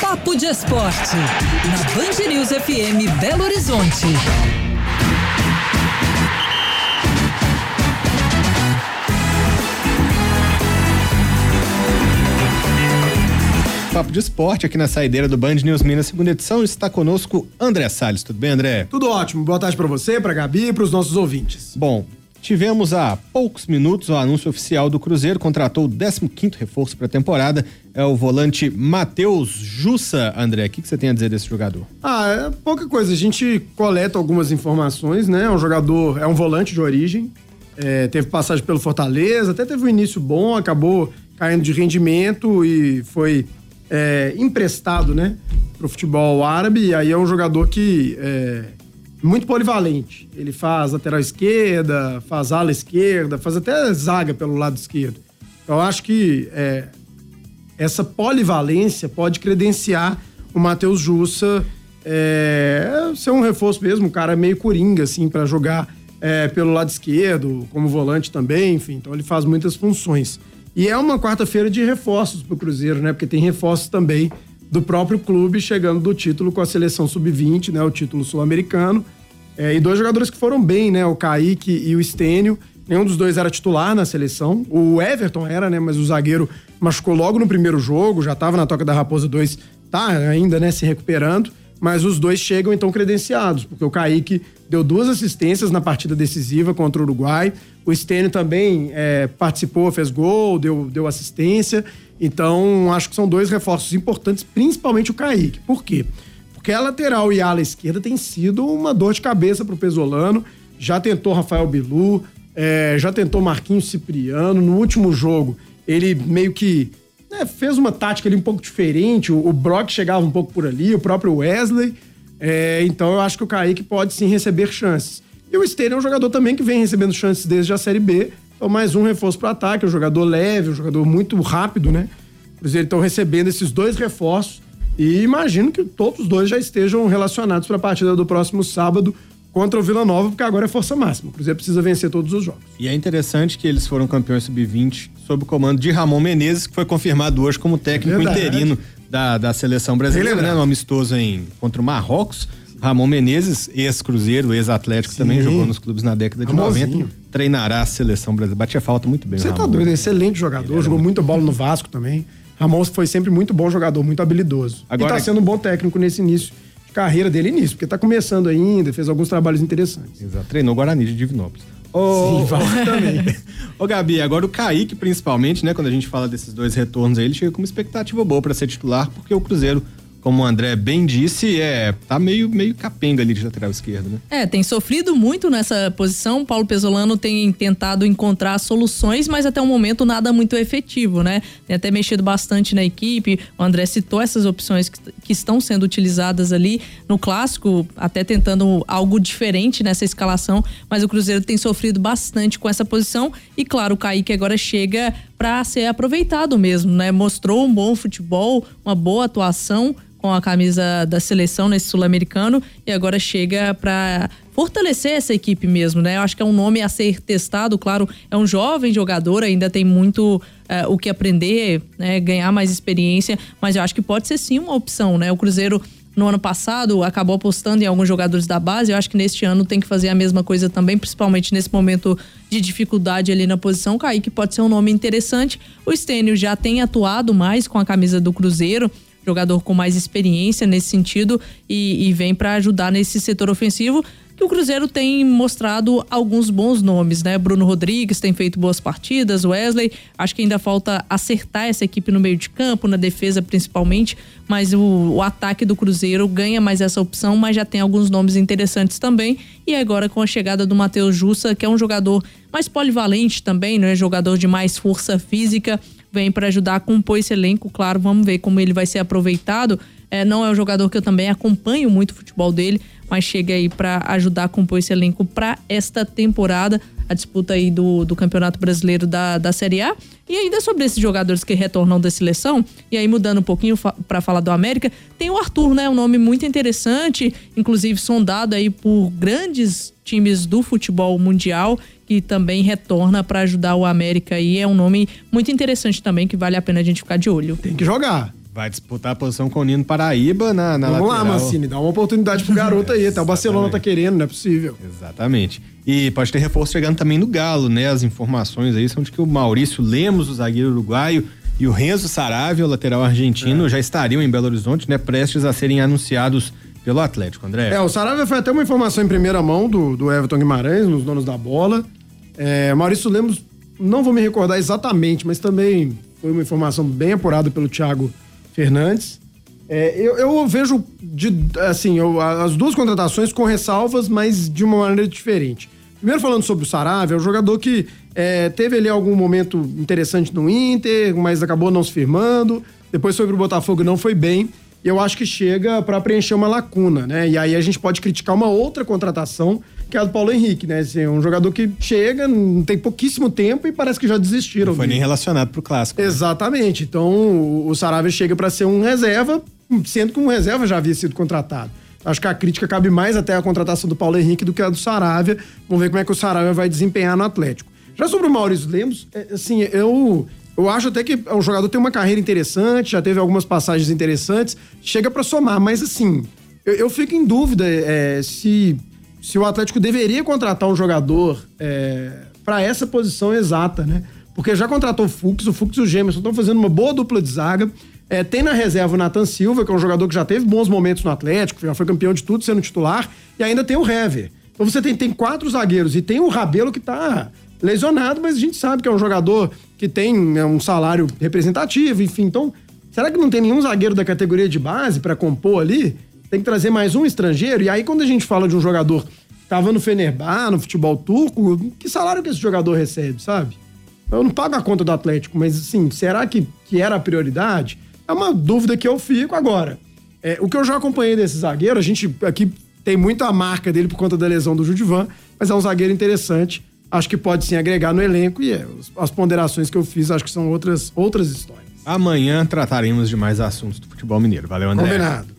Papo de Esporte, na Band News FM Belo Horizonte. Papo de Esporte aqui na saideira do Band News Minas, segunda edição. Está conosco André Salles. Tudo bem, André? Tudo ótimo. Boa tarde para você, para Gabi e para os nossos ouvintes. Bom, tivemos há poucos minutos o anúncio oficial do Cruzeiro, contratou o 15º reforço para a temporada. É o volante Matheus Jussa. André, o que, que você tem a dizer desse jogador? Ah, é pouca coisa. A gente coleta algumas informações, né? É um jogador, é um volante de origem. É, teve passagem pelo Fortaleza, até teve um início bom, acabou caindo de rendimento e foi é, emprestado, né, pro futebol árabe, e aí é um jogador que é muito polivalente. Ele faz lateral esquerda, faz ala esquerda, faz até zaga pelo lado esquerdo. Eu acho que é, essa polivalência pode credenciar o Matheus Jussa é, ser um reforço mesmo, um cara meio coringa, assim, para jogar é, pelo lado esquerdo, como volante também, enfim. Então, ele faz muitas funções. E é uma quarta-feira de reforços para o Cruzeiro, né? Porque tem reforços também do próprio clube chegando do título com a seleção sub-20, né? O título sul-americano. É, e dois jogadores que foram bem, né? O Kaique e o Estênio. Nenhum dos dois era titular na seleção. O Everton era, né? Mas o zagueiro machucou logo no primeiro jogo, já estava na Toca da Raposa 2, tá ainda, né? Se recuperando. Mas os dois chegam então credenciados, porque o Kaique deu duas assistências na partida decisiva contra o Uruguai. O Stênio também é, participou, fez gol, deu, deu assistência. Então, acho que são dois reforços importantes, principalmente o Kaique. Por quê? Porque a lateral e ala esquerda tem sido uma dor de cabeça para o Pesolano. Já tentou Rafael Bilu, é, já tentou Marquinhos Cipriano. No último jogo, ele meio que né, fez uma tática ali um pouco diferente. O, o Brock chegava um pouco por ali, o próprio Wesley. É, então, eu acho que o Kaique pode sim receber chances. E o Esteira é um jogador também que vem recebendo chances desde a Série B. Então, mais um reforço para ataque, um jogador leve, um jogador muito rápido, né? Cruzeiro estão recebendo esses dois reforços. E imagino que todos os dois já estejam relacionados para a partida do próximo sábado contra o Vila Nova, porque agora é força máxima. O Cruzeiro precisa vencer todos os jogos. E é interessante que eles foram campeões sub-20 sob o comando de Ramon Menezes, que foi confirmado hoje como técnico interino da, da seleção brasileira, né? No amistoso em, contra o Marrocos. Ramon Menezes, ex-Cruzeiro, ex-Atlético, também jogou nos clubes na década de Ramonzinho. 90. Treinará a seleção brasileira. Batia falta muito bem. Você tá doido, excelente jogador, jogou muito bola no Vasco também. Ramon foi sempre muito bom jogador, muito habilidoso. Agora, e tá sendo um bom técnico nesse início de carreira dele início, porque tá começando ainda, fez alguns trabalhos interessantes. Exato, treinou Guarani de Divinópolis. Ô, Sim, vai também. Ô, Gabi, agora o Kaique, principalmente, né? Quando a gente fala desses dois retornos aí, ele chega com uma expectativa boa para ser titular, porque o Cruzeiro como o André bem disse, é, tá meio, meio capenga ali de lateral esquerdo, né? É, tem sofrido muito nessa posição. Paulo Pesolano tem tentado encontrar soluções, mas até o momento nada muito efetivo, né? Tem até mexido bastante na equipe. O André citou essas opções que, que estão sendo utilizadas ali no clássico, até tentando algo diferente nessa escalação, mas o Cruzeiro tem sofrido bastante com essa posição. E claro, o Kaique agora chega para ser aproveitado mesmo, né? Mostrou um bom futebol, uma boa atuação com a camisa da seleção nesse sul-americano e agora chega para fortalecer essa equipe mesmo, né? Eu acho que é um nome a ser testado, claro, é um jovem jogador, ainda tem muito uh, o que aprender, né? Ganhar mais experiência, mas eu acho que pode ser sim uma opção, né? O Cruzeiro no ano passado acabou apostando em alguns jogadores da base. Eu acho que neste ano tem que fazer a mesma coisa também, principalmente nesse momento de dificuldade ali na posição. Kaique pode ser um nome interessante. O Stênio já tem atuado mais com a camisa do Cruzeiro jogador com mais experiência nesse sentido e, e vem para ajudar nesse setor ofensivo que o Cruzeiro tem mostrado alguns bons nomes, né? Bruno Rodrigues tem feito boas partidas, Wesley, acho que ainda falta acertar essa equipe no meio de campo, na defesa principalmente, mas o, o ataque do Cruzeiro ganha mais essa opção, mas já tem alguns nomes interessantes também. E agora com a chegada do Matheus Jussa, que é um jogador mais polivalente também, não é jogador de mais força física, vem para ajudar a compor esse elenco. Claro, vamos ver como ele vai ser aproveitado. É, não é um jogador que eu também acompanho muito o futebol dele, mas chega aí para ajudar a compor esse elenco para esta temporada, a disputa aí do, do Campeonato Brasileiro da, da Série A. E ainda sobre esses jogadores que retornam da seleção, e aí mudando um pouquinho para falar do América, tem o Arthur, né? Um nome muito interessante, inclusive sondado aí por grandes times do futebol mundial que também retorna para ajudar o América e é um nome muito interessante também que vale a pena a gente ficar de olho. Tem que jogar. Vai disputar a posição com o Nino Paraíba na, na Vamos lateral. lá, Mancini, dá uma oportunidade pro garoto aí. Até o Barcelona tá querendo, não é possível. Exatamente. E pode ter reforço chegando também no Galo, né? As informações aí são de que o Maurício Lemos, o zagueiro uruguaio, e o Renzo Saravia, o lateral argentino, é. já estariam em Belo Horizonte, né? Prestes a serem anunciados pelo Atlético, André. É, o Saravia foi até uma informação em primeira mão do, do Everton Guimarães, nos donos da bola. É, Maurício Lemos, não vou me recordar exatamente, mas também foi uma informação bem apurada pelo Thiago Fernandes. É, eu, eu, vejo de, assim, eu, as duas contratações com ressalvas, mas de uma maneira diferente. Primeiro falando sobre o Saravia, é um jogador que é, teve ali algum momento interessante no Inter, mas acabou não se firmando. Depois sobre o Botafogo não foi bem. E eu acho que chega para preencher uma lacuna, né? E aí a gente pode criticar uma outra contratação, que é a do Paulo Henrique, né? Assim, um jogador que chega, tem pouquíssimo tempo e parece que já desistiram. Não foi nem relacionado pro clássico. Né? Exatamente. Então o Saravia chega para ser um reserva, sendo que um reserva já havia sido contratado. Acho que a crítica cabe mais até a contratação do Paulo Henrique do que a do Saravia. Vamos ver como é que o Saravia vai desempenhar no Atlético. Já sobre o Maurício Lemos, é, assim, eu eu acho até que um jogador tem uma carreira interessante, já teve algumas passagens interessantes, chega para somar, mas assim, eu, eu fico em dúvida é, se, se o Atlético deveria contratar um jogador é, para essa posição exata, né? Porque já contratou o Fux, o Fux e o Gemerson estão fazendo uma boa dupla de zaga. É, tem na reserva o Nathan Silva, que é um jogador que já teve bons momentos no Atlético, já foi campeão de tudo sendo titular, e ainda tem o Hever. Então você tem, tem quatro zagueiros e tem o Rabelo que tá lesionado, mas a gente sabe que é um jogador que tem né, um salário representativo, enfim. Então, será que não tem nenhum zagueiro da categoria de base para compor ali? Tem que trazer mais um estrangeiro. E aí, quando a gente fala de um jogador que tava no Fenerbah, no futebol turco, que salário que esse jogador recebe, sabe? Eu não pago a conta do Atlético, mas assim, será que, que era a prioridade? É uma dúvida que eu fico agora. É, o que eu já acompanhei desse zagueiro, a gente aqui tem muita marca dele por conta da lesão do Judivan, mas é um zagueiro interessante acho que pode sim agregar no elenco e é, as ponderações que eu fiz acho que são outras, outras histórias. Amanhã trataremos de mais assuntos do futebol mineiro. Valeu, André. Combinado.